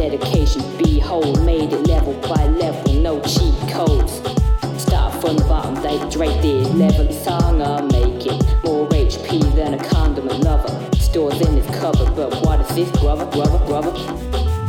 Dedication, behold, made it level by level, Level song, I make it. More HP than a condom lover. Stores in his cover, but what is this, brother, brother, brother?